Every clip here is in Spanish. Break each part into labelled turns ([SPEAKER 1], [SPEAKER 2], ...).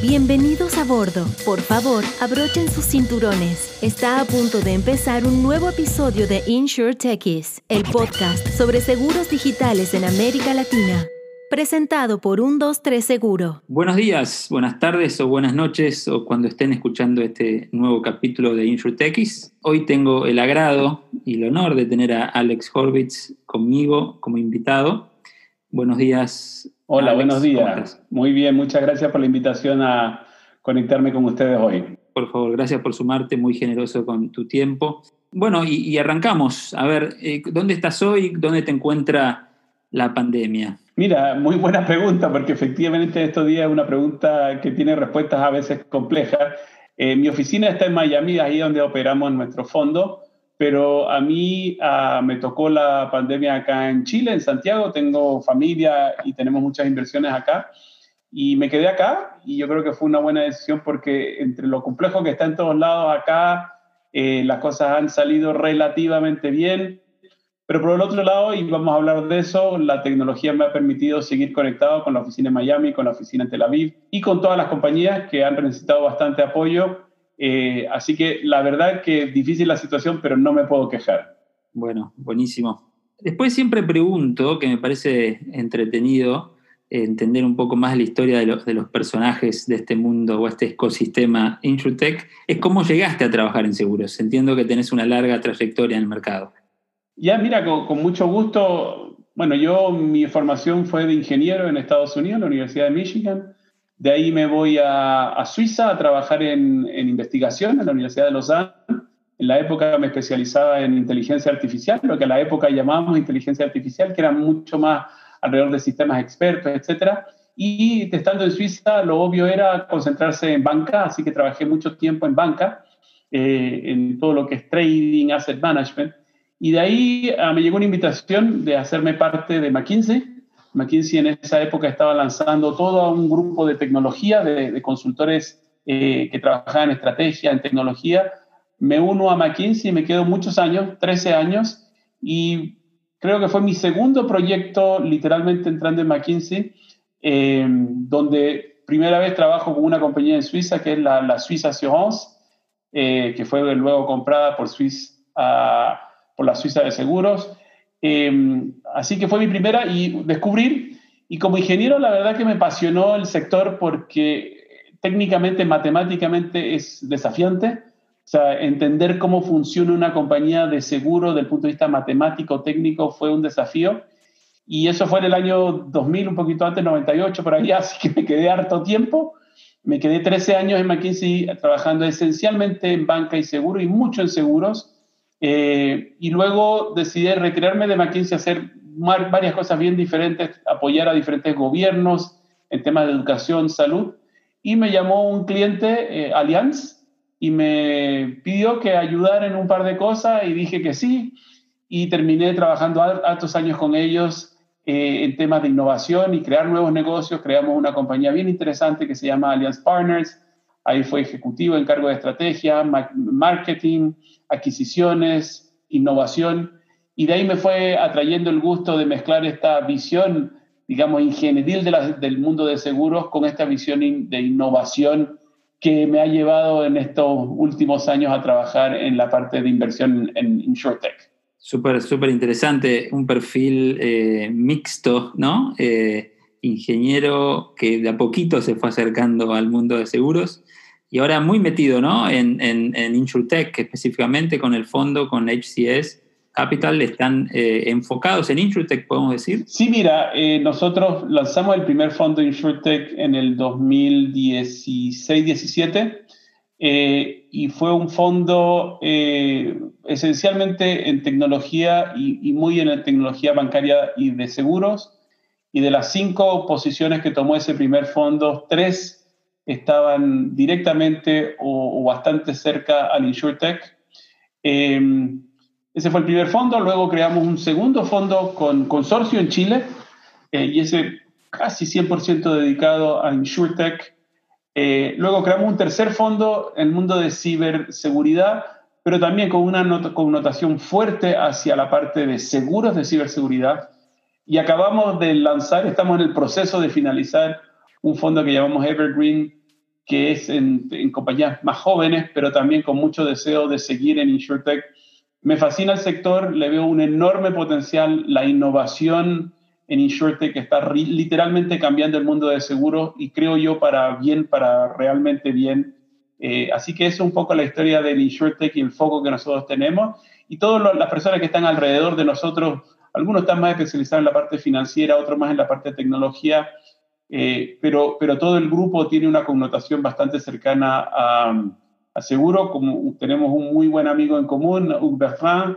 [SPEAKER 1] Bienvenidos a bordo. Por favor, abrochen sus cinturones. Está a punto de empezar un nuevo episodio de Insure el podcast sobre seguros digitales en América Latina. Presentado por un 23 Seguro.
[SPEAKER 2] Buenos días, buenas tardes o buenas noches o cuando estén escuchando este nuevo capítulo de Insure Techies. Hoy tengo el agrado y el honor de tener a Alex Horvitz conmigo como invitado. Buenos días,
[SPEAKER 3] Hola, buenos días. Muy bien, muchas gracias por la invitación a conectarme con ustedes hoy.
[SPEAKER 2] Por favor, gracias por sumarte, muy generoso con tu tiempo. Bueno, y, arrancamos. A ver, eh, ¿dónde estás hoy? ¿Dónde te encuentra la pandemia?
[SPEAKER 3] Mira, muy buena pregunta, porque efectivamente estos días es una pregunta que tiene respuestas a veces complejas. Eh, mi oficina está en Miami, ahí donde operamos nuestro fondo pero a mí ah, me tocó la pandemia acá en Chile, en Santiago, tengo familia y tenemos muchas inversiones acá, y me quedé acá y yo creo que fue una buena decisión porque entre lo complejo que está en todos lados acá, eh, las cosas han salido relativamente bien, pero por el otro lado, y vamos a hablar de eso, la tecnología me ha permitido seguir conectado con la oficina en Miami, con la oficina en Tel Aviv y con todas las compañías que han necesitado bastante apoyo eh, así que la verdad que es difícil la situación, pero no me puedo quejar.
[SPEAKER 2] Bueno, buenísimo. Después siempre pregunto, que me parece entretenido, entender un poco más la historia de los, de los personajes de este mundo o este ecosistema InsurTech, es cómo llegaste a trabajar en seguros. Entiendo que tenés una larga trayectoria en el mercado.
[SPEAKER 3] Ya, mira, con, con mucho gusto. Bueno, yo mi formación fue de ingeniero en Estados Unidos, en la Universidad de Michigan. De ahí me voy a, Suiza a trabajar en, investigación en la Universidad de Lausanne. En la época me especializaba en inteligencia artificial, lo que a la época llamábamos inteligencia artificial, que era mucho más alrededor de sistemas expertos, etc. Y estando en Suiza, lo obvio era concentrarse en banca, así que trabajé mucho tiempo en banca, eh, en todo lo que es trading, asset management. Y de ahí ah, me llegó una invitación de hacerme parte de McKinsey, McKinsey en esa época estaba lanzando todo un grupo de tecnología, de, consultores eh, que trabajaban en estrategia, en tecnología. Me uno a McKinsey me quedo muchos años, 13 años, y creo que fue mi segundo proyecto literalmente entrando en McKinsey, eh, donde primera vez trabajo con una compañía en Suiza, que es la, la Swiss Assurance, eh, que fue luego comprada por, Swiss, uh, por la Suiza de Seguros. Em, así que fue mi primera y descubrir, y como ingeniero la verdad que me apasionó el sector porque técnicamente, matemáticamente es desafiante. O sea, entender cómo funciona una compañía de seguro desde el punto de vista matemático, técnico, fue un desafío. Y eso fue en el año 2000, un poquito antes, 98, por ahí, así que me quedé harto tiempo. Me quedé 13 años en McKinsey trabajando esencialmente en banca y seguro y mucho en seguros eh, y luego decidí retirarme de McKinsey, hacer varias cosas bien diferentes, apoyar a diferentes gobiernos en temas de educación, salud. Y me llamó un cliente, eh, Allianz, y me pidió que ayudara en un par de cosas y dije que sí. Y terminé trabajando altos años con ellos eh, en temas de innovación y crear nuevos negocios. Creamos una compañía bien interesante que se llama Allianz Partners. Ahí fue ejecutivo en cargo de estrategia, marketing, adquisiciones, innovación, y de ahí me fue atrayendo el gusto de mezclar esta visión, digamos, ingenieril del mundo de seguros con esta visión de innovación que me ha llevado en estos últimos años a trabajar en la parte de inversión en InsurTech.
[SPEAKER 2] Súper, súper interesante, un perfil eh, mixto, ¿no? Eh, ingeniero que de a poquito se fue acercando al mundo de seguros y ahora muy metido ¿no? en, en, en InsurTech, específicamente con el fondo, con HCS Capital, están eh, enfocados en InsurTech, podemos decir.
[SPEAKER 3] Sí, mira, eh, nosotros lanzamos el primer fondo InsurTech en el 2016-17 eh, y fue un fondo esencialmente en tecnología y, y muy en la tecnología bancaria y de seguros. Y de las cinco posiciones que tomó ese primer fondo, tres estaban directamente o, bastante cerca al InsurTech. Em, ese fue el primer fondo, luego creamos un segundo fondo con consorcio en Chile eh, y ese casi 100% dedicado a InsurTech. Eh, luego creamos un tercer fondo en el mundo de ciberseguridad, pero también con una connotación fuerte hacia la parte de seguros de ciberseguridad. Y acabamos de lanzar, estamos en el proceso de finalizar un fondo que llamamos Evergreen que es en, compañías más jóvenes, pero también con mucho deseo de seguir en InsurTech. Me fascina el sector, le veo un enorme potencial, la innovación en InsurTech está literalmente cambiando el mundo de seguros y creo yo para bien, para realmente bien. Eh, así que es un poco la historia del InsurTech y el foco que nosotros tenemos. Y todas las personas que están alrededor de nosotros, algunos están más especializados en la parte financiera, otros más en la parte de tecnología, eh, pero, pero todo el grupo tiene una connotación bastante cercana a, seguro, como tenemos un muy buen amigo en común, Hugues Bertrand,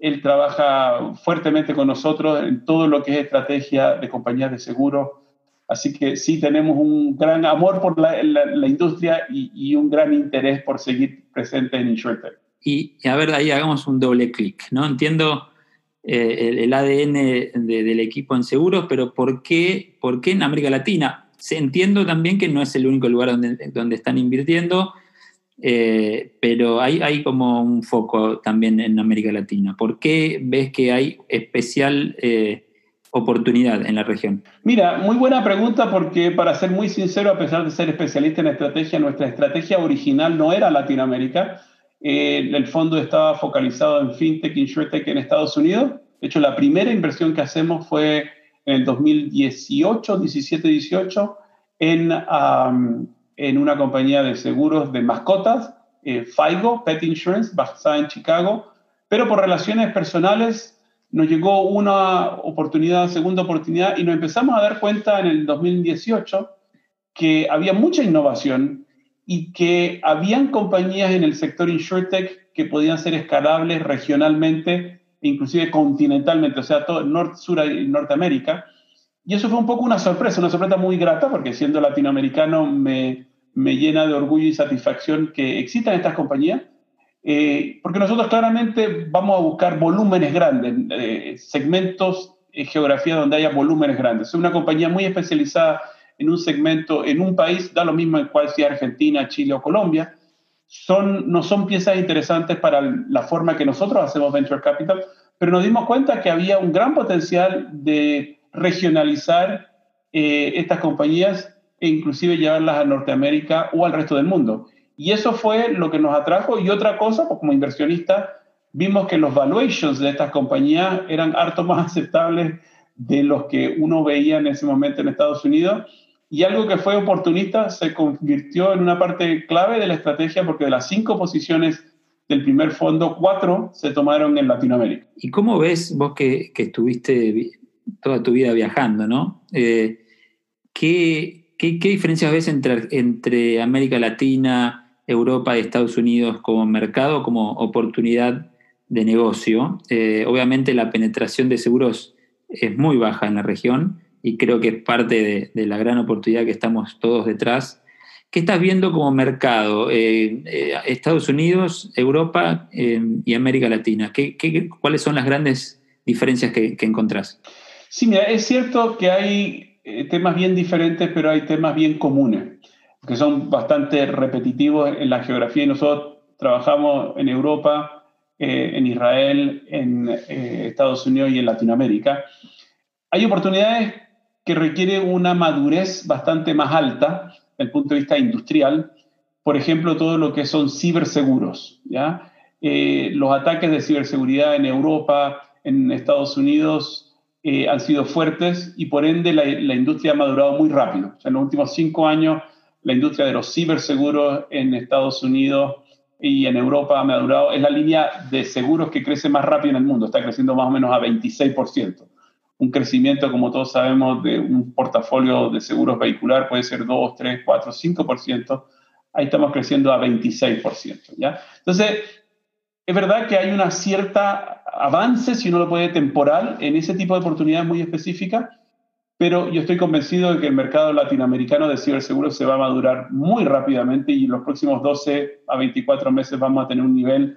[SPEAKER 3] él trabaja fuertemente con nosotros en todo lo que es estrategia de compañías de seguro. Así que sí tenemos un gran amor por la, industria y, un gran interés por seguir presente en InsurTech.
[SPEAKER 2] Y, y a ver, ahí hagamos un doble clic, ¿no? Entiendo eh, el, ADN del equipo en seguros, pero ¿por qué, ¿por qué en América Latina? Entiendo también que no es el único lugar donde, están invirtiendo, eh, pero hay, hay como un foco también en América Latina. ¿Por qué ves que hay especial eh, oportunidad en la región?
[SPEAKER 3] Mira, muy buena pregunta porque para ser muy sincero, a pesar de ser especialista en estrategia, nuestra estrategia original no era Latinoamérica el fondo estaba focalizado en FinTech, InsurTech en Estados Unidos. De hecho, la primera inversión que hacemos fue en el 2018, 17, 18, en, en una compañía de seguros de mascotas, eh, FIGO, Pet Insurance, basada en Chicago. Pero por relaciones personales nos llegó una oportunidad, segunda oportunidad, y nos empezamos a dar cuenta en el 2018 que había mucha innovación y que habían compañías en el sector InsurTech que podían ser escalables regionalmente e inclusive continentalmente, o sea, todo Norte, Sur y Norteamérica. Y eso fue un poco una sorpresa, una sorpresa muy grata, porque siendo latinoamericano me, me llena de orgullo y satisfacción que existan estas compañías, eh, porque nosotros claramente vamos a buscar volúmenes grandes, eh, segmentos, eh, geografía donde haya volúmenes grandes. Es una compañía muy especializada en un segmento, en un país, da lo mismo en cual sea Argentina, Chile o Colombia, son, no son piezas interesantes para la forma que nosotros hacemos Venture Capital, pero nos dimos cuenta que había un gran potencial de regionalizar eh, estas compañías e inclusive llevarlas a Norteamérica o al resto del mundo. Y eso fue lo que nos atrajo. Y otra cosa, pues como inversionista, vimos que los valuations de estas compañías eran harto más aceptables de los que uno veía en ese momento en Estados Unidos y algo que fue oportunista se convirtió en una parte clave de la estrategia porque de las cinco posiciones del primer fondo, cuatro se tomaron en Latinoamérica.
[SPEAKER 2] ¿Y cómo ves vos que, estuviste toda tu vida viajando, ¿no? Eh, ¿qué, qué, diferencias ves entre, entre América Latina, Europa y Estados Unidos como mercado, como oportunidad de negocio? Eh, obviamente la penetración de seguros es muy baja en la región y creo que es parte de, la gran oportunidad que estamos todos detrás. ¿Qué estás viendo como mercado? Eh, eh, Estados Unidos, Europa eh, y América Latina. ¿Qué, cuáles son las grandes diferencias que, que, encontrás?
[SPEAKER 3] Sí, mira, es cierto que hay temas bien diferentes, pero hay temas bien comunes, que son bastante repetitivos en la geografía. Y nosotros trabajamos en Europa, en Israel, en Estados Unidos y en Latinoamérica. Hay oportunidades que requiere una madurez bastante más alta desde el punto de vista industrial. Por ejemplo, todo lo que son ciberseguros. ¿ya? Eh, los ataques de ciberseguridad en Europa, en Estados Unidos, eh, han sido fuertes y por ende la, industria ha madurado muy rápido. en los últimos cinco años, la industria de los ciberseguros en Estados Unidos y en Europa ha madurado. Es la línea de seguros que crece más rápido en el mundo. Está creciendo más o menos a 26% un crecimiento, como todos sabemos, de un portafolio de seguros vehicular puede ser 2, 3, 4, 5%. Ahí estamos creciendo a 26%. ¿ya? Entonces, es verdad que hay una cierta avance, si uno lo puede, temporal en ese tipo de oportunidades muy específicas, pero yo estoy convencido de que el mercado latinoamericano de ciberseguros se va a madurar muy rápidamente y en los próximos 12 a 24 meses vamos a tener un nivel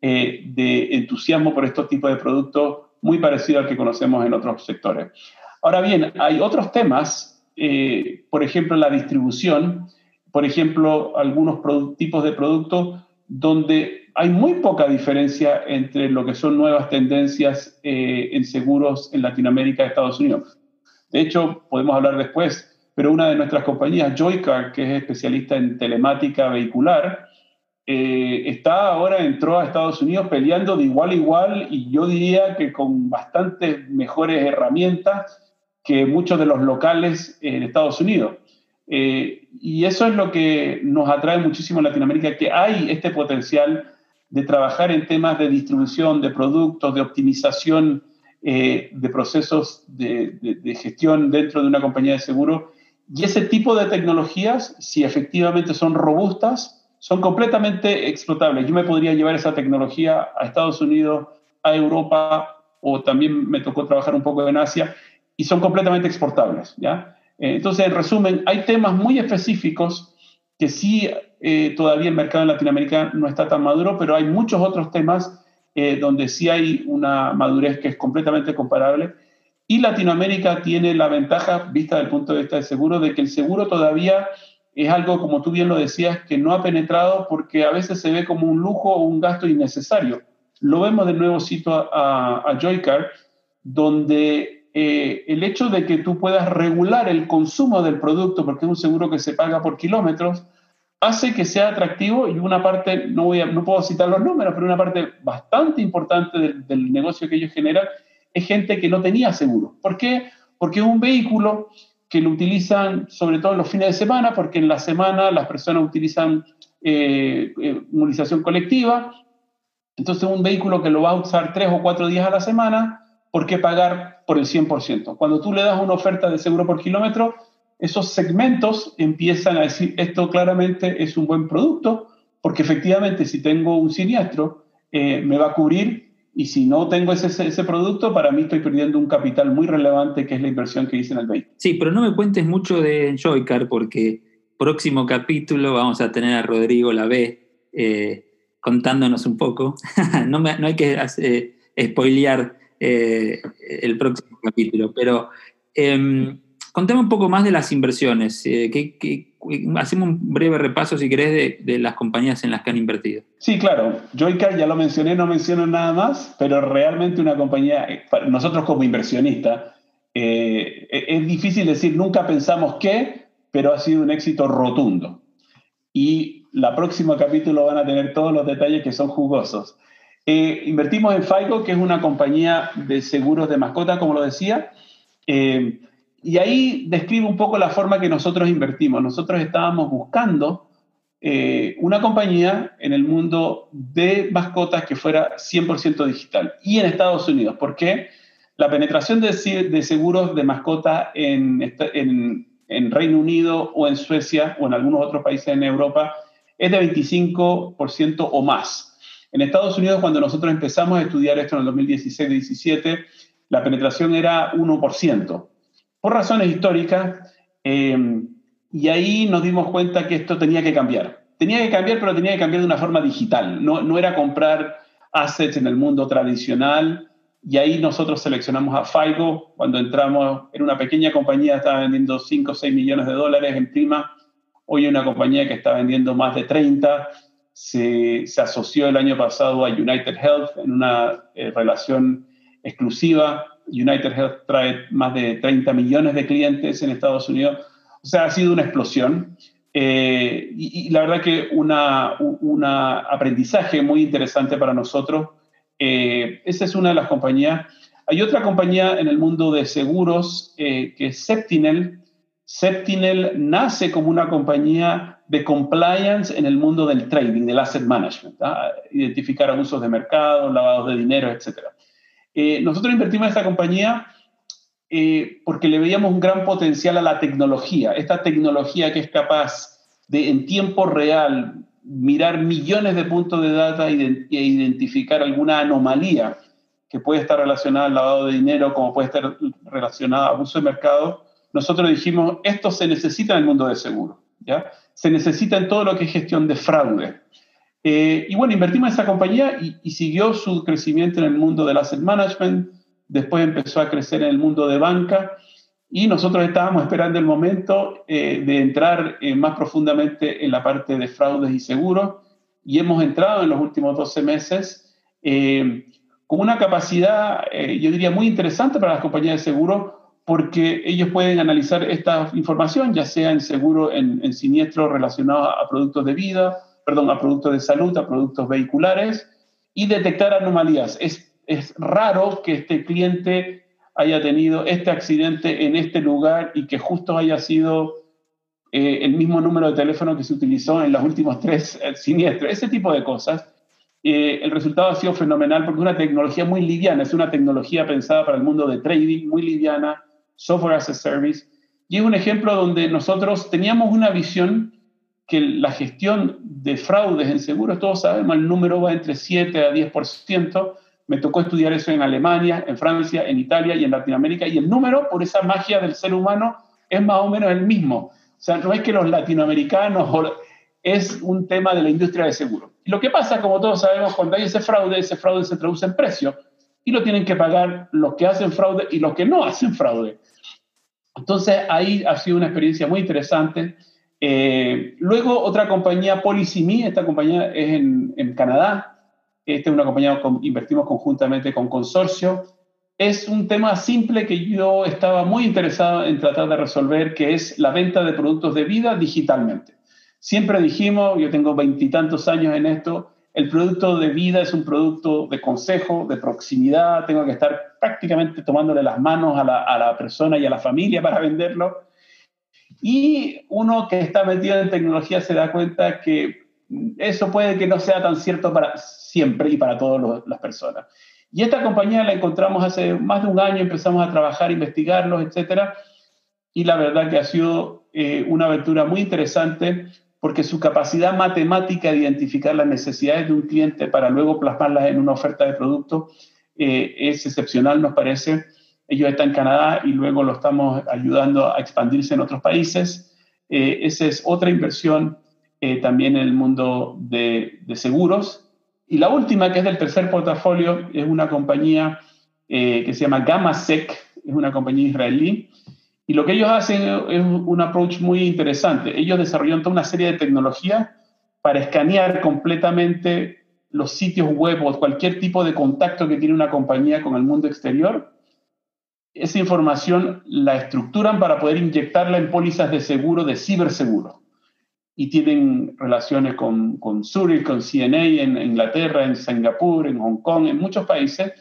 [SPEAKER 3] eh, de entusiasmo por estos tipos de productos muy parecido al que conocemos en otros sectores. Ahora bien, hay otros temas, eh, por ejemplo, la distribución, por ejemplo, algunos tipos de productos donde hay muy poca diferencia entre lo que son nuevas tendencias eh, en seguros en Latinoamérica y Estados Unidos. De hecho, podemos hablar después, pero una de nuestras compañías, Joycar, que es especialista en telemática vehicular, eh, está ahora, entró a Estados Unidos peleando de igual a igual y yo diría que con bastantes mejores herramientas que muchos de los locales en Estados Unidos. Eh, y eso es lo que nos atrae muchísimo en Latinoamérica, que hay este potencial de trabajar en temas de distribución de productos, de optimización eh, de procesos de, de, gestión dentro de una compañía de seguro. Y ese tipo de tecnologías, si efectivamente son robustas, son completamente explotables. Yo me podría llevar esa tecnología a Estados Unidos, a Europa, o también me tocó trabajar un poco en Asia, y son completamente exportables. ¿ya? Eh, entonces, en resumen, hay temas muy específicos que sí eh, todavía el mercado en Latinoamérica no está tan maduro, pero hay muchos otros temas eh, donde sí hay una madurez que es completamente comparable. Y Latinoamérica tiene la ventaja, vista desde el punto de vista del seguro, de que el seguro todavía es algo, como tú bien lo decías, que no ha penetrado porque a veces se ve como un lujo o un gasto innecesario. Lo vemos de nuevo, cito a, a Joycar, donde eh, el hecho de que tú puedas regular el consumo del producto, porque es un seguro que se paga por kilómetros, hace que sea atractivo y una parte, no, voy a, no puedo citar los números, pero una parte bastante importante del, del negocio que ellos generan es gente que no tenía seguro. ¿Por qué? Porque un vehículo que lo utilizan sobre todo en los fines de semana, porque en la semana las personas utilizan eh, eh, movilización colectiva. Entonces, un vehículo que lo va a usar tres o cuatro días a la semana, ¿por qué pagar por el 100%? Cuando tú le das una oferta de seguro por kilómetro, esos segmentos empiezan a decir, esto claramente es un buen producto, porque efectivamente si tengo un siniestro, eh, me va a cubrir y si no tengo ese, ese, producto, para mí estoy perdiendo un capital muy relevante que es la inversión que hice en el vehículo.
[SPEAKER 2] Sí, pero no me cuentes mucho de Joycar porque próximo capítulo vamos a tener a Rodrigo Lavé eh, contándonos un poco. no, me, no, hay que eh, spoilear eh, el próximo capítulo, pero eh, contame un poco más de las inversiones. Eh, ¿qué, qué, hacemos un breve repaso, si querés, de, de, las compañías en las que han invertido.
[SPEAKER 3] Sí, claro. Joycar ya lo mencioné, no menciono nada más, pero realmente una compañía, nosotros como inversionistas, eh, es difícil decir nunca pensamos que, pero ha sido un éxito rotundo. Y la próxima capítulo van a tener todos los detalles que son jugosos. Eh, invertimos en FICO, que es una compañía de seguros de mascota, como lo decía. Eh, y ahí describe un poco la forma que nosotros invertimos. Nosotros estábamos buscando eh, una compañía en el mundo de mascotas que fuera 100% digital y en Estados Unidos. ¿Por qué? La penetración de, de seguros de mascota en, en, en, Reino Unido o en Suecia o en algunos otros países en Europa es de 25% o más. En Estados Unidos, cuando nosotros empezamos a estudiar esto en el 2016-17, la penetración era 1% por razones históricas, eh, y ahí nos dimos cuenta que esto tenía que cambiar. Tenía que cambiar, pero tenía que cambiar de una forma digital. No, era comprar assets en el mundo tradicional, y ahí nosotros seleccionamos a FIGO. Cuando entramos en una pequeña compañía, estaba vendiendo 5 o 6 millones de dólares en prima. Hoy una compañía que está vendiendo más de 30. Se, se asoció el año pasado a United Health en una eh, relación exclusiva United Health trae más de 30 millones de clientes en Estados Unidos. O sea, ha sido una explosión. Eh, y, y, la verdad que un una aprendizaje muy interesante para nosotros. Eh, esa es una de las compañías. Hay otra compañía en el mundo de seguros eh, que es Septinel. Septinel nace como una compañía de compliance en el mundo del trading, del asset management, ¿ah? identificar abusos de mercado, lavados de dinero, etcétera. Eh, nosotros invertimos en esta compañía eh, porque le veíamos un gran potencial a la tecnología, esta tecnología que es capaz de en tiempo real mirar millones de puntos de data e identificar alguna anomalía que puede estar relacionada al lavado de dinero, como puede estar relacionada a abuso de mercado, nosotros dijimos, esto se necesita en el mundo de seguro, ¿ya? Se necesita en todo lo que es gestión de fraude. Eh, y bueno, invertimos en esa compañía y, siguió su crecimiento en el mundo del asset management, después empezó a crecer en el mundo de banca y nosotros estábamos esperando el momento eh, de entrar eh, más profundamente en la parte de fraudes y seguros y hemos entrado en los últimos 12 meses con una capacidad, yo diría, muy interesante para las compañías de seguros porque ellos pueden analizar esta información, ya sea en seguro, en, en siniestros relacionados a productos de vida, perdón, a productos de salud, a productos vehiculares, y detectar anomalías. Es, es raro que este cliente haya tenido este accidente en este lugar y que justo haya sido eh, el mismo número de teléfono que se utilizó en los últimos tres eh, siniestros. Ese tipo de cosas. Eh, el resultado ha sido fenomenal porque es una tecnología muy liviana, es una tecnología pensada para el mundo de trading, muy liviana, software as a service. Y es un ejemplo donde nosotros teníamos una visión que la gestión de fraudes en seguros, todos sabemos, el número va entre 7 a 10%. Me tocó estudiar eso en Alemania, en Francia, en Italia y en Latinoamérica. Y el número, por esa magia del ser humano, es más o menos el mismo. O sea, no es que los latinoamericanos, es un tema de la industria de seguros. Y lo que pasa, como todos sabemos, cuando hay ese fraude, ese fraude se traduce en precio y lo tienen que pagar los que hacen fraude y los que no hacen fraude. Entonces, ahí ha sido una experiencia muy interesante eh, luego otra compañía, PolicyMe, esta compañía es en, Canadá, esta es una compañía que invertimos conjuntamente con Consorcio. Es un tema simple que yo estaba muy interesado en tratar de resolver, que es la venta de productos de vida digitalmente. Siempre dijimos, yo tengo veintitantos años en esto, el producto de vida es un producto de consejo, de proximidad, tengo que estar prácticamente tomándole las manos a la, a la persona y a la familia para venderlo y uno que está metido en tecnología se da cuenta que eso puede que no sea tan cierto para siempre y para todas las personas. Y esta compañía la encontramos hace más de un año, empezamos a trabajar, investigarlos, etcétera, y la verdad que ha sido eh, una aventura muy interesante porque su capacidad matemática de identificar las necesidades de un cliente para luego plasmarlas en una oferta de producto eh, es excepcional, nos parece. Ellos están en Canadá y luego lo estamos ayudando a expandirse en otros países. Eh, esa es otra inversión eh, también en el mundo de, seguros. Y la última, que es del tercer portafolio, es una compañía eh, que se llama Gamasec, es una compañía israelí. Y lo que ellos hacen es un approach muy interesante. Ellos desarrollaron toda una serie de tecnología para escanear completamente los sitios web o cualquier tipo de contacto que tiene una compañía con el mundo exterior esa información la estructuran para poder inyectarla en pólizas de seguro, de ciberseguro. Y tienen relaciones con, con Zurich, con CNA en Inglaterra, en Singapur, en Hong Kong, en muchos países.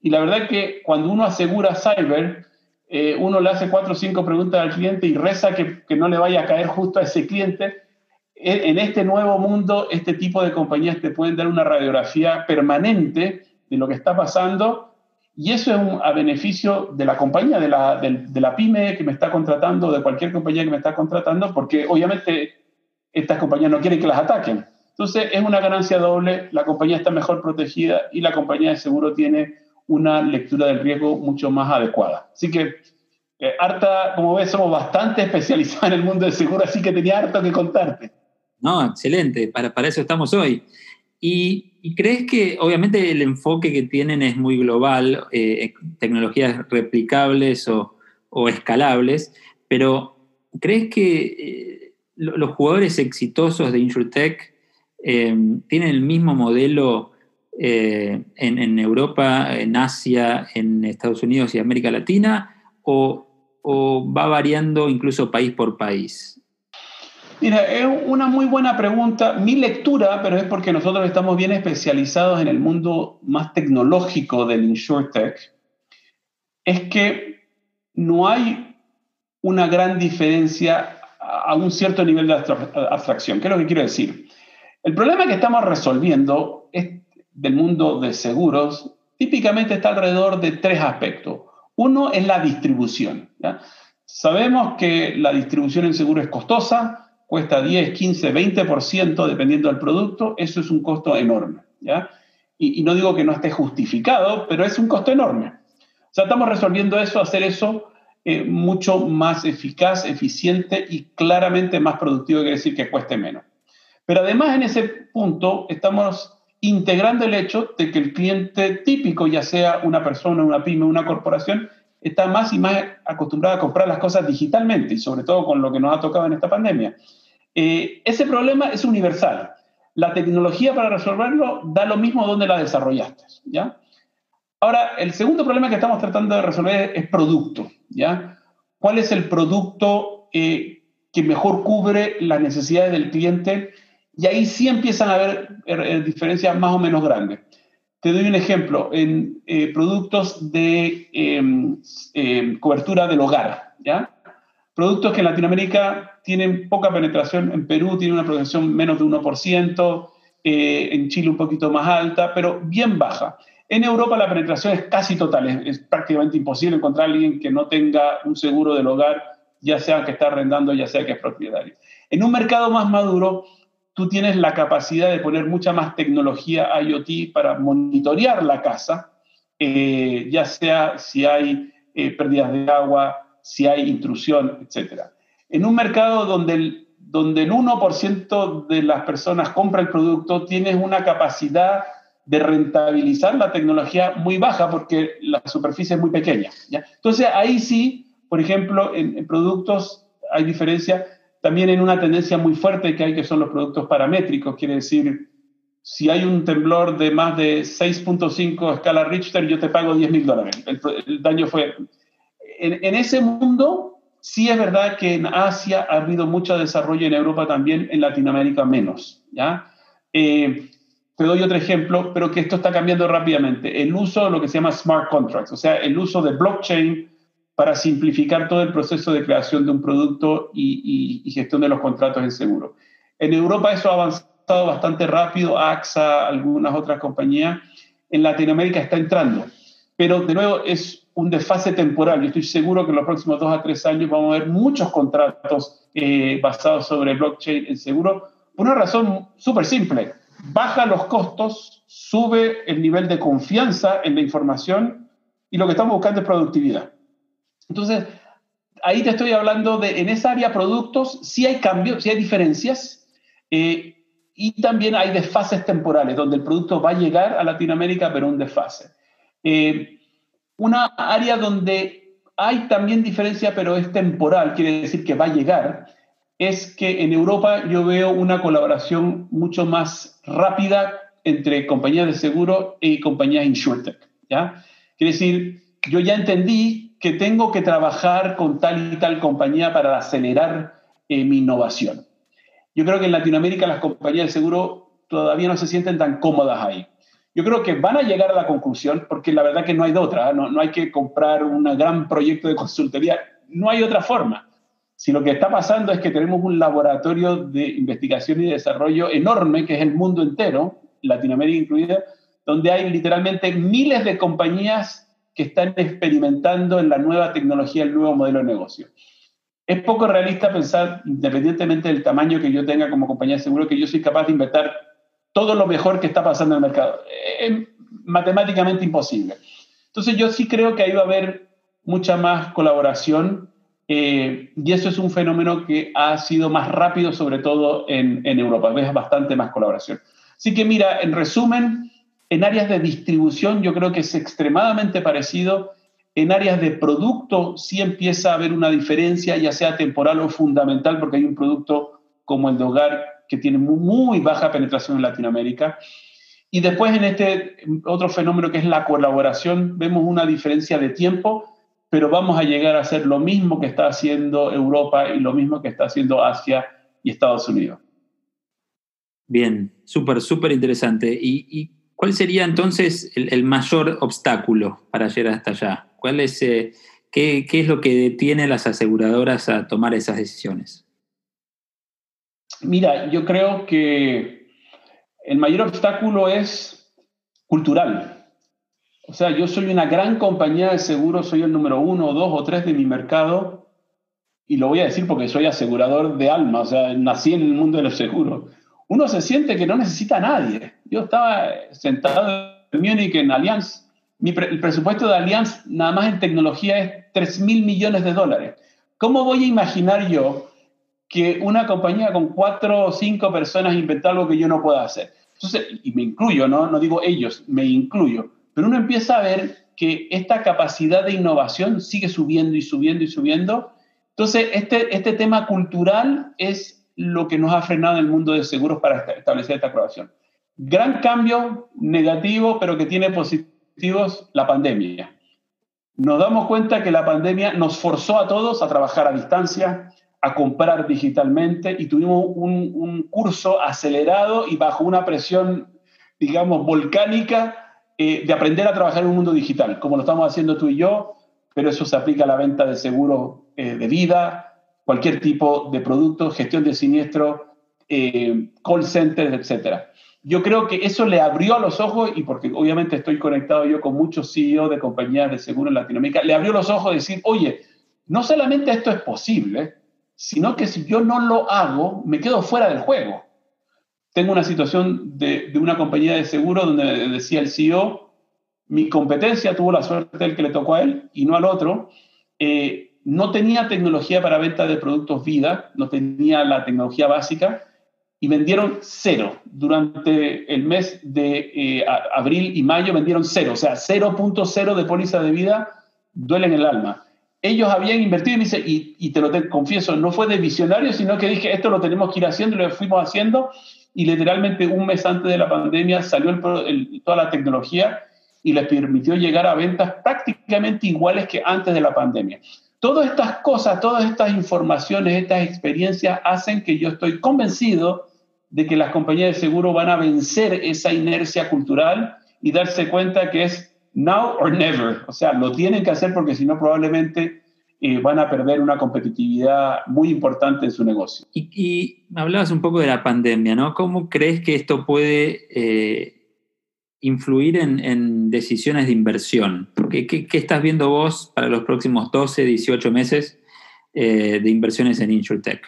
[SPEAKER 3] Y la verdad que cuando uno asegura cyber, eh, uno le hace cuatro o cinco preguntas al cliente y reza que, que no le vaya a caer justo a ese cliente. En este nuevo mundo, este tipo de compañías te pueden dar una radiografía permanente de lo que está pasando y eso es a beneficio de la compañía, de la, de, la pyme que me está contratando, de cualquier compañía que me está contratando, porque obviamente estas compañías no quieren que las ataquen. Entonces es una ganancia doble, la compañía está mejor protegida y la compañía de seguro tiene una lectura del riesgo mucho más adecuada. Así que, eh, harta, como ves, somos bastante especializados en el mundo del seguro, así que tenía harto que contarte.
[SPEAKER 2] No, excelente, para, para eso estamos hoy. Y, crees que obviamente el enfoque que tienen es muy global, eh, tecnologías replicables o, escalables, pero ¿crees que eh, los jugadores exitosos de InsurTech eh, tienen el mismo modelo en, Europa, en Asia, en Estados Unidos y América Latina? ¿O, o va variando incluso país por país?
[SPEAKER 3] Mira, es una muy buena pregunta. Mi lectura, pero es porque nosotros estamos bien especializados en el mundo más tecnológico del InsurTech, es que no hay una gran diferencia a un cierto nivel de abstracción. ¿Qué es lo que quiero decir? El problema que estamos resolviendo es del mundo de seguros típicamente está alrededor de tres aspectos. Uno es la distribución. Sabemos que la distribución en seguro es costosa, cuesta 10, 15, 20% dependiendo del producto, eso es un costo enorme. ¿ya? Y, no digo que no esté justificado, pero es un costo enorme. O sea, estamos resolviendo eso, hacer eso eh, mucho más eficaz, eficiente y claramente más productivo, quiere decir que cueste menos. Pero además en ese punto estamos integrando el hecho de que el cliente típico, ya sea una persona, una pyme, una corporación, está más y más acostumbrado a comprar las cosas digitalmente, y sobre todo con lo que nos ha tocado en esta pandemia. Eh, ese problema es universal. La tecnología para resolverlo da lo mismo donde la desarrollaste. ¿ya? Ahora, el segundo problema que estamos tratando de resolver es producto. ¿ya? ¿Cuál es el producto eh, que mejor cubre las necesidades del cliente? Y ahí sí empiezan a haber eh, diferencias más o menos grandes. Te doy un ejemplo, en productos de em, em, cobertura del hogar, ¿ya? Productos que en Latinoamérica tienen poca penetración, en Perú tiene una protección menos de 1%, eh, en Chile un poquito más alta, pero bien baja. En Europa la penetración es casi total, es, prácticamente imposible encontrar a alguien que no tenga un seguro del hogar, ya sea que está arrendando, ya sea que es propietario. En un mercado más maduro, tú tienes la capacidad de poner mucha más tecnología IoT para monitorear la casa, eh, ya sea si hay eh, pérdidas de agua, si hay intrusión, etc. En un mercado donde el, donde el 1% de las personas compra el producto, tienes una capacidad de rentabilizar la tecnología muy baja porque la superficie es muy pequeña. Entonces ahí sí, por ejemplo, en, en, productos hay diferencia también en una tendencia muy fuerte que hay que son los productos paramétricos, quiere decir, si hay un temblor de más de 6.5 escala Richter, yo te pago 10 mil dólares. El, daño fue... En, ese mundo, sí es verdad que en Asia ha habido mucho desarrollo, en Europa también, en Latinoamérica menos. Eh, te doy otro ejemplo, pero que esto está cambiando rápidamente. El uso de lo que se llama smart contracts, o sea, el uso de blockchain para simplificar todo el proceso de creación de un producto y, gestión de los contratos en seguro. En Europa eso ha avanzado bastante rápido, AXA, algunas otras compañías. En Latinoamérica está entrando, pero de nuevo es un desfase temporal. Yo estoy seguro que en los próximos dos a tres años vamos a ver muchos contratos eh, basados sobre blockchain en seguro, por una razón súper simple. Baja los costos, sube el nivel de confianza en la información y lo que estamos buscando es productividad. Entonces, ahí te estoy hablando de, en esa área productos, sí hay cambios, sí hay diferencias, eh, y también hay desfases temporales, donde el producto va a llegar a Latinoamérica, pero un desfase. Eh, una área donde hay también diferencia, pero es temporal, quiere decir que va a llegar, es que en Europa yo veo una colaboración mucho más rápida entre compañías de seguro y compañías insurtech. ¿ya? Quiere decir, yo ya entendí que tengo que trabajar con tal y tal compañía para acelerar eh, mi innovación. Yo creo que en Latinoamérica las compañías de seguro todavía no se sienten tan cómodas ahí. Yo creo que van a llegar a la conclusión, porque la verdad que no hay de otra, ¿eh? no, no hay que comprar un gran proyecto de consultoría, no hay otra forma. Si lo que está pasando es que tenemos un laboratorio de investigación y desarrollo enorme, que es el mundo entero, Latinoamérica incluida, donde hay literalmente miles de compañías que están experimentando en la nueva tecnología, el nuevo modelo de negocio. Es poco realista pensar, independientemente del tamaño que yo tenga como compañía de seguro, que yo soy capaz de inventar todo lo mejor que está pasando en el mercado. Es matemáticamente imposible. Entonces yo sí creo que ahí va a haber mucha más colaboración eh, y eso es un fenómeno que ha sido más rápido, sobre todo en, en Europa. Ves bastante más colaboración. Así que mira, en resumen, en áreas de distribución yo creo que es extremadamente parecido. En áreas de producto sí empieza a haber una diferencia, ya sea temporal o fundamental, porque hay un producto como el de hogar que tiene muy, baja penetración en Latinoamérica. Y después en este otro fenómeno que es la colaboración, vemos una diferencia de tiempo, pero vamos a llegar a hacer lo mismo que está haciendo Europa y lo mismo que está haciendo Asia y Estados Unidos.
[SPEAKER 2] Bien, súper, súper interesante. ¿Y, ¿Cuál sería entonces el, mayor obstáculo para llegar hasta allá? ¿Cuál es, eh, qué, es lo que detiene a las aseguradoras a tomar esas decisiones?
[SPEAKER 3] Mira, yo creo que el mayor obstáculo es cultural. O sea, yo soy una gran compañía de seguros, soy el número uno, dos o tres de mi mercado, y lo voy a decir porque soy asegurador de alma, o sea, nací en el mundo de los seguros uno se siente que no necesita a nadie. Yo estaba sentado en Múnich, en Allianz. el presupuesto de Allianz, nada más en tecnología, es 3 mil millones de dólares. ¿Cómo voy a imaginar yo que una compañía con cuatro o cinco personas inventa algo que yo no pueda hacer? Entonces, y me incluyo, ¿no? no digo ellos, me incluyo. Pero uno empieza a ver que esta capacidad de innovación sigue subiendo y subiendo y subiendo. Entonces, este, este tema cultural es lo que nos ha frenado en el mundo de seguros para establecer esta aprobación. Gran cambio negativo, pero que tiene positivos, la pandemia. nos damos cuenta que la pandemia nos forzó a todos a trabajar a distancia, a comprar digitalmente y tuvimos un, curso acelerado y bajo una presión, digamos, volcánica eh, de aprender a trabajar en un mundo digital, como lo estamos haciendo tú y yo, pero eso se aplica a la venta de seguro eh, de vida, cualquier tipo de producto, gestión de siniestro, eh, call centers, etc. Yo creo que eso le abrió los ojos, y porque obviamente estoy conectado yo con muchos CEO de compañías de seguro en Latinoamérica, le abrió los ojos de decir, oye, no solamente esto es posible, sino que si yo no lo hago, me quedo fuera del juego. Tengo una situación de, una compañía de seguro donde decía el CEO, mi competencia tuvo la suerte del que le tocó a él y no al otro. Eh, no tenía tecnología para venta de productos vida, no tenía la tecnología básica y vendieron cero. Durante el mes de eh, abril y mayo vendieron cero, o sea, 0.0 de póliza de vida duele en el alma ellos habían invertido y, y, te lo confieso, no fue de visionario, sino que dije, esto lo tenemos que ir haciendo, y lo fuimos haciendo y literalmente un mes antes de la pandemia salió toda la tecnología y les permitió llegar a ventas prácticamente iguales que antes de la pandemia. Todas estas cosas, todas estas informaciones, estas experiencias hacen que yo estoy convencido de que las compañías de seguro van a vencer esa inercia cultural y darse cuenta que es now or never. O sea, lo tienen que hacer porque si no probablemente eh, van a perder una competitividad muy importante en su negocio.
[SPEAKER 2] Y, hablabas un poco de la pandemia, ¿no? ¿Cómo crees que esto puede eh, influir en, decisiones de inversión? ¿Qué, ¿Qué, estás viendo vos para los próximos 12, 18 meses eh, de inversiones en InsurTech?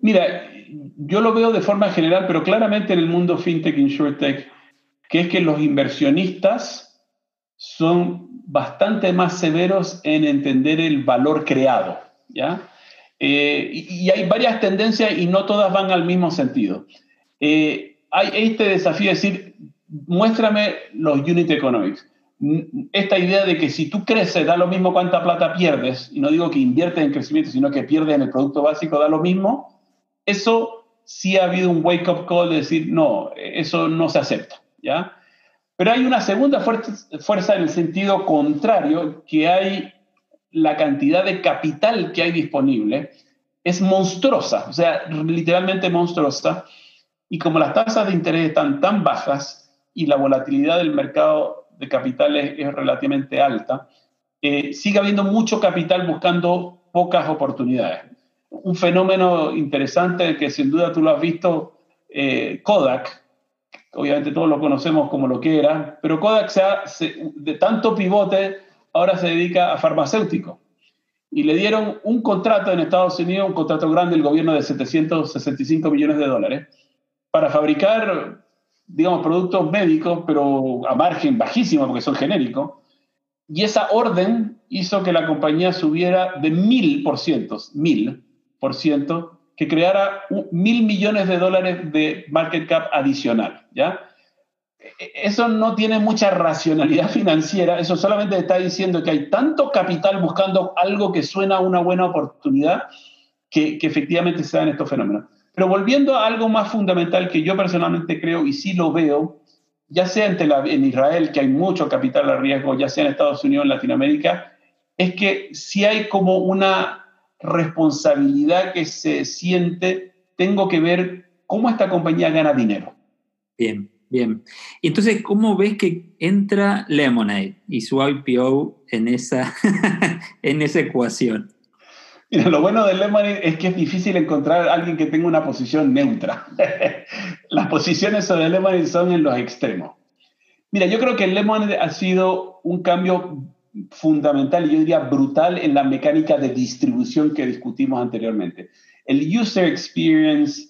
[SPEAKER 3] Mira, yo lo veo de forma general, pero claramente en el mundo fintech, InsurTech, que es que los inversionistas son bastante más severos en entender el valor creado, ¿ya? Eh, y, hay varias tendencias y no todas van al mismo sentido. Eh, hay este desafío de decir, muéstrame los unit economics. Esta idea de que si tú creces, da lo mismo cuánta plata pierdes, y no digo que inviertes en crecimiento, sino que pierdes en el producto básico, da lo mismo, eso sí ha habido un wake-up call de decir, no, eso no se acepta, ¿ya? Pero hay una segunda fuerza, en el sentido contrario, que hay la cantidad de capital que hay disponible es monstruosa, o sea, literalmente monstruosa. Y como las tasas de interés están tan bajas y la volatilidad del mercado de capitales es relativamente alta, eh, sigue habiendo mucho capital buscando pocas oportunidades. Un fenómeno interesante que sin duda tú lo has visto, eh, Kodak, obviamente todos lo conocemos como lo que era, pero Kodak se ha, de tanto pivote ahora se dedica a farmacéutico. Y le dieron un contrato en Estados Unidos, un contrato grande del gobierno de 765 millones de dólares, para fabricar, digamos, productos médicos, pero a margen bajísimo porque son genéricos. Y esa orden hizo que la compañía subiera de 1000%, 1000% que creara mil millones de dólares de market cap adicional, ¿ya? E, eso no tiene mucha racionalidad financiera, eso solamente está diciendo que hay tanto capital buscando algo que suena a una buena oportunidad que, efectivamente se dan estos fenómenos. Pero volviendo a algo más fundamental que yo personalmente creo y sí lo veo, ya sea en Israel, que hay mucho capital a riesgo, ya sea en Estados Unidos, en Latinoamérica, es que si hay como una responsabilidad que se siente, tengo que ver cómo esta compañía gana dinero.
[SPEAKER 2] Bien, bien. Y entonces, ¿cómo ves que entra Lemonade y su IPO en esa, en esa ecuación?
[SPEAKER 3] Mira, lo bueno de Lemonade es que es difícil encontrar a alguien que tenga una posición neutra. Las posiciones de Lemonade son en los extremos. Mira, yo creo que Lemonade ha sido un cambio fundamental y yo diría brutal en la mecánica de distribución que discutimos anteriormente. El user experience,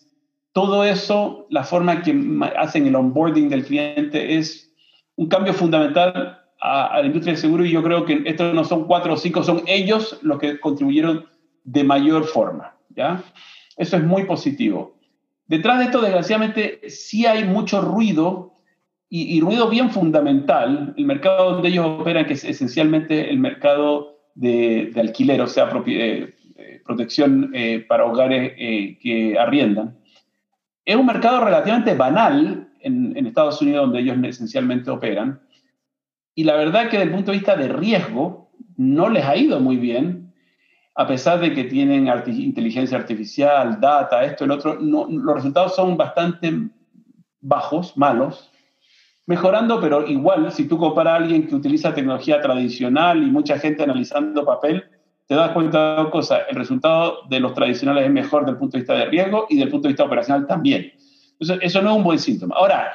[SPEAKER 3] todo eso, la forma que hacen el onboarding del cliente es un cambio fundamental a, la industria del seguro y yo creo que estos no son cuatro o cinco, son ellos los que contribuyeron de mayor forma. ¿ya? Eso es muy positivo. Detrás de esto, desgraciadamente, sí hay mucho ruido y, ruido bien fundamental, el mercado donde ellos operan, que es esencialmente el mercado de, alquiler, o sea, eh, eh, protección eh, para hogares que arriendan, es un mercado relativamente banal en, en, Estados Unidos, donde ellos esencialmente operan. y la verdad que desde el punto de vista de riesgo no les ha ido muy bien, a pesar de que tienen inteligencia artificial, data, esto, el otro, los resultados son bastante bajos, malos, mejorando, pero igual, si tú comparas a alguien que utiliza tecnología tradicional y mucha gente analizando papel, te das cuenta de dos cosas. El resultado de los tradicionales es mejor desde el punto de vista de riesgo y desde el punto de vista operacional también. Entonces, eso no es un buen síntoma. Ahora,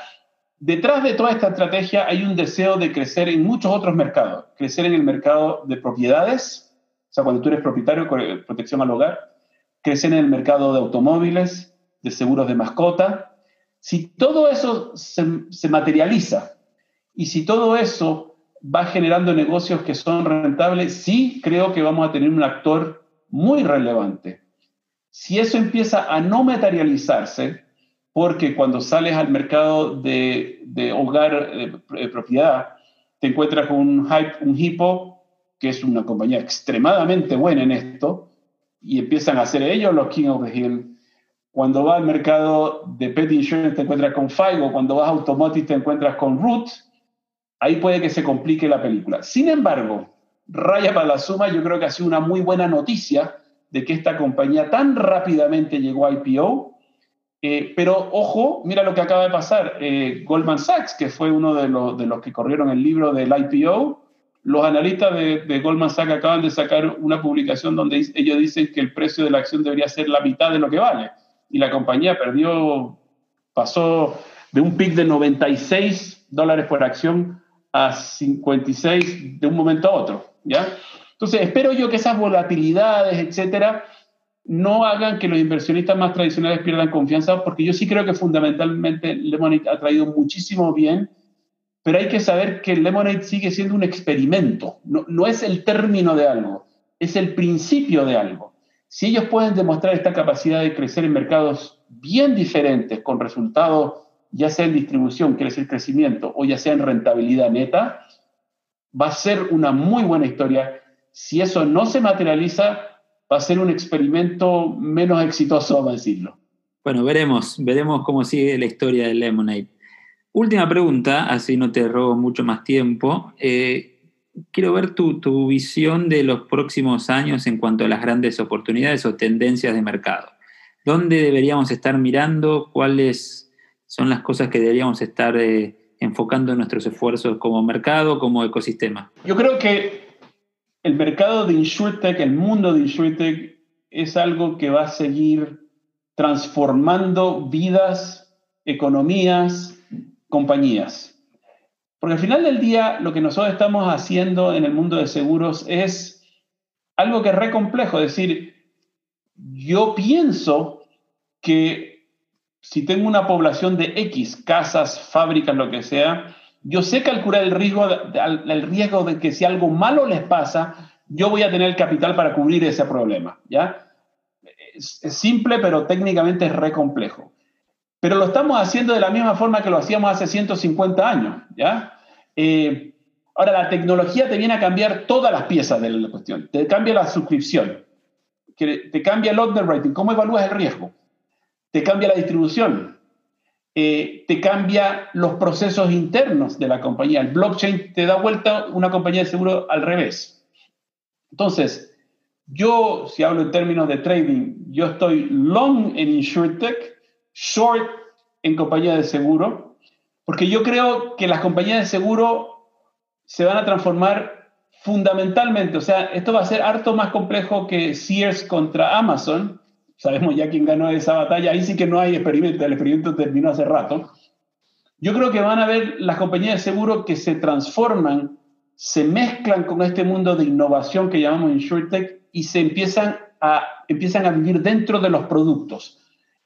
[SPEAKER 3] detrás de toda esta estrategia hay un deseo de crecer en muchos otros mercados. Crecer en el mercado de propiedades, o sea, cuando tú eres propietario, protección al hogar. Crecer en el mercado de automóviles, de seguros de mascota. Si todo eso se, materializa y si todo eso va generando negocios que son rentables, sí creo que vamos a tener un actor muy relevante. Si eso empieza a no materializarse, porque cuando sales al mercado de, hogar, de, propiedad, te encuentras con un, hype, un Hippo, que es una compañía extremadamente buena en esto, y empiezan a ser ellos los King of the Hill. Cuando vas al mercado de pet insurance te encuentras con Figo, cuando vas a automotive te encuentras con Root, ahí puede que se complique la película. Sin embargo, raya para la suma, yo creo que ha sido una muy buena noticia de que esta compañía tan rápidamente llegó a IPO. Eh, pero ojo, mira lo que acaba de pasar. Eh, Goldman Sachs, que fue uno de los, de los que corrieron el libro del IPO, los analistas de, de, Goldman Sachs acaban de sacar una publicación donde ellos dicen que el precio de la acción debería ser la mitad de lo que vale. Y la compañía perdió, pasó de un pic de 96 dólares por acción a 56 de un momento a otro, ¿ya? Entonces, espero yo que esas volatilidades, etcétera, no hagan que los inversionistas más tradicionales pierdan confianza, porque yo sí creo que fundamentalmente Lemonade ha traído muchísimo bien, pero hay que saber que Lemonade sigue siendo un experimento, no, no es el término de algo, es el principio de algo. Si ellos pueden demostrar esta capacidad de crecer en mercados bien diferentes, con resultados ya sea en distribución, quiere decir crecimiento, o ya sea en rentabilidad neta, va a ser una muy buena historia. Si eso no se materializa, va a ser un experimento menos exitoso, vamos a decirlo.
[SPEAKER 2] Bueno, veremos, veremos cómo sigue la historia de Lemonade. Última pregunta, así no te robo mucho más tiempo. Eh, quiero ver tu, tu visión de los próximos años en cuanto a las grandes oportunidades o tendencias de mercado. ¿Dónde deberíamos estar mirando? ¿Cuáles son las cosas que deberíamos estar eh, enfocando nuestros esfuerzos como mercado, como ecosistema?
[SPEAKER 3] Yo creo que el mercado de InsurTech, el mundo de InsurTech, es algo que va a seguir transformando vidas, economías, compañías. Porque al final del día, lo que nosotros estamos haciendo en el mundo de seguros es algo que es re complejo. Es decir, yo pienso que si tengo una población de X, casas, fábricas, lo que sea, yo sé calcular el riesgo, de que si algo malo les pasa, yo voy a tener el capital para cubrir ese problema, ¿ya? Es, simple, pero técnicamente es re complejo. Pero lo estamos haciendo de la misma forma que lo hacíamos hace 150 años, ¿ya? Eh, ahora, la tecnología te viene a cambiar todas las piezas de la cuestión. Te cambia la suscripción, te cambia el underwriting, cómo evalúas el riesgo te cambia la distribución, eh, te cambia los procesos internos de la compañía. El blockchain te da vuelta una compañía de seguro al revés. Entonces, yo, si hablo en términos de trading, yo estoy long en InsurTech, short en compañía de seguro, porque yo creo que las compañías de seguro se van a transformar fundamentalmente, o sea, esto va a ser harto más complejo que Sears contra Amazon, sabemos ya quién ganó esa batalla, ahí sí que no hay experimento, el experimento terminó hace rato. Yo creo que van a ver las compañías de seguro que se transforman, se mezclan con este mundo de innovación que llamamos InsurTech y se empiezan a, empiezan a vivir dentro de los productos.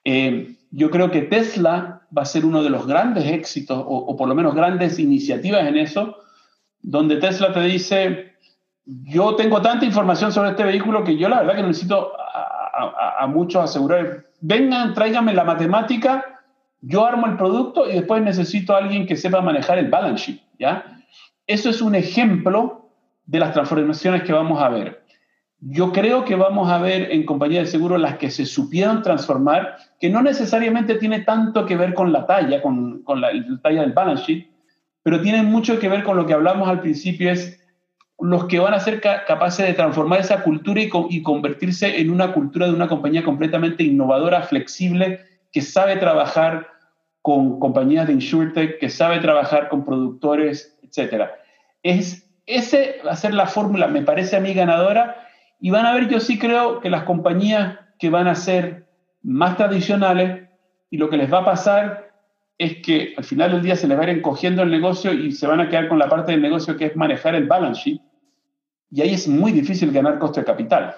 [SPEAKER 3] Eh, yo creo que Tesla va a ser uno de los grandes éxitos, o, por lo menos grandes iniciativas en eso, donde Tesla te dice, yo tengo tanta información sobre este vehículo que yo la verdad que necesito a, muchos asegurar, vengan, tráiganme la matemática, yo armo el producto y después necesito a alguien que sepa manejar el balance sheet, ¿ya? Eso es un ejemplo de las transformaciones que vamos a ver. Yo creo que vamos a ver en compañías de seguro las que se supieron transformar, que no necesariamente tiene tanto que ver con la talla, con, con la, la talla del balance sheet, pero tienen mucho que ver con lo que hablamos al principio, es los que van a ser capaces de transformar esa cultura y, y convertirse en una cultura de una compañía completamente innovadora, flexible, que sabe trabajar con compañías de insurtech, que sabe trabajar con productores, etc. Es, ese va a ser la fórmula, me parece a mí ganadora, y van a ver, yo sí creo que las compañías que van a ser más tradicionales y lo que les va a pasar es que al final del día se les va a ir encogiendo el negocio y se van a quedar con la parte del negocio que es manejar el balance sheet. Y ahí es muy difícil ganar costo de capital,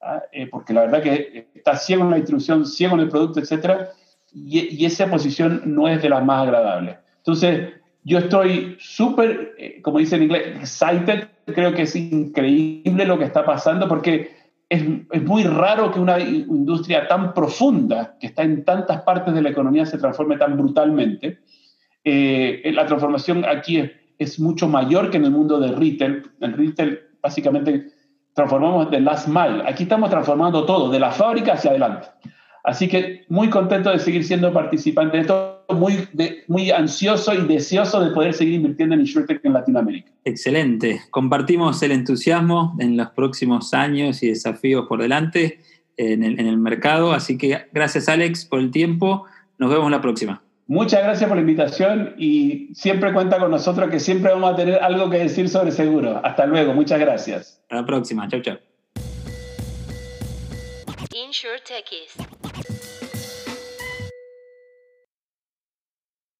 [SPEAKER 3] ¿ah? eh, porque la verdad que está ciego en la distribución, ciego en el producto, etcétera, y, esa posición no es de las más agradables. Entonces, yo estoy súper, eh, como dice en inglés, excited, creo que es increíble lo que está pasando porque es, es, muy raro que una industria tan profunda, que está en tantas partes de la economía, se transforme tan brutalmente. Eh, la transformación aquí es, es, mucho mayor que en el mundo del retail. En retail, básicamente, transformamos de last mile. Aquí estamos transformando todo, de la fábrica hacia adelante. Así que muy contento de seguir siendo participante de esto, muy, muy ansioso y deseoso de poder seguir invirtiendo en InsurTech en Latinoamérica.
[SPEAKER 2] Excelente. Compartimos el entusiasmo en los próximos años y desafíos por delante en el, en el mercado. Así que gracias Alex por el tiempo. Nos vemos la próxima.
[SPEAKER 3] Muchas gracias por la invitación y siempre cuenta con nosotros que siempre vamos a tener algo que decir sobre seguro. Hasta luego, muchas gracias.
[SPEAKER 2] Hasta la próxima, chao, chao. insurtechies.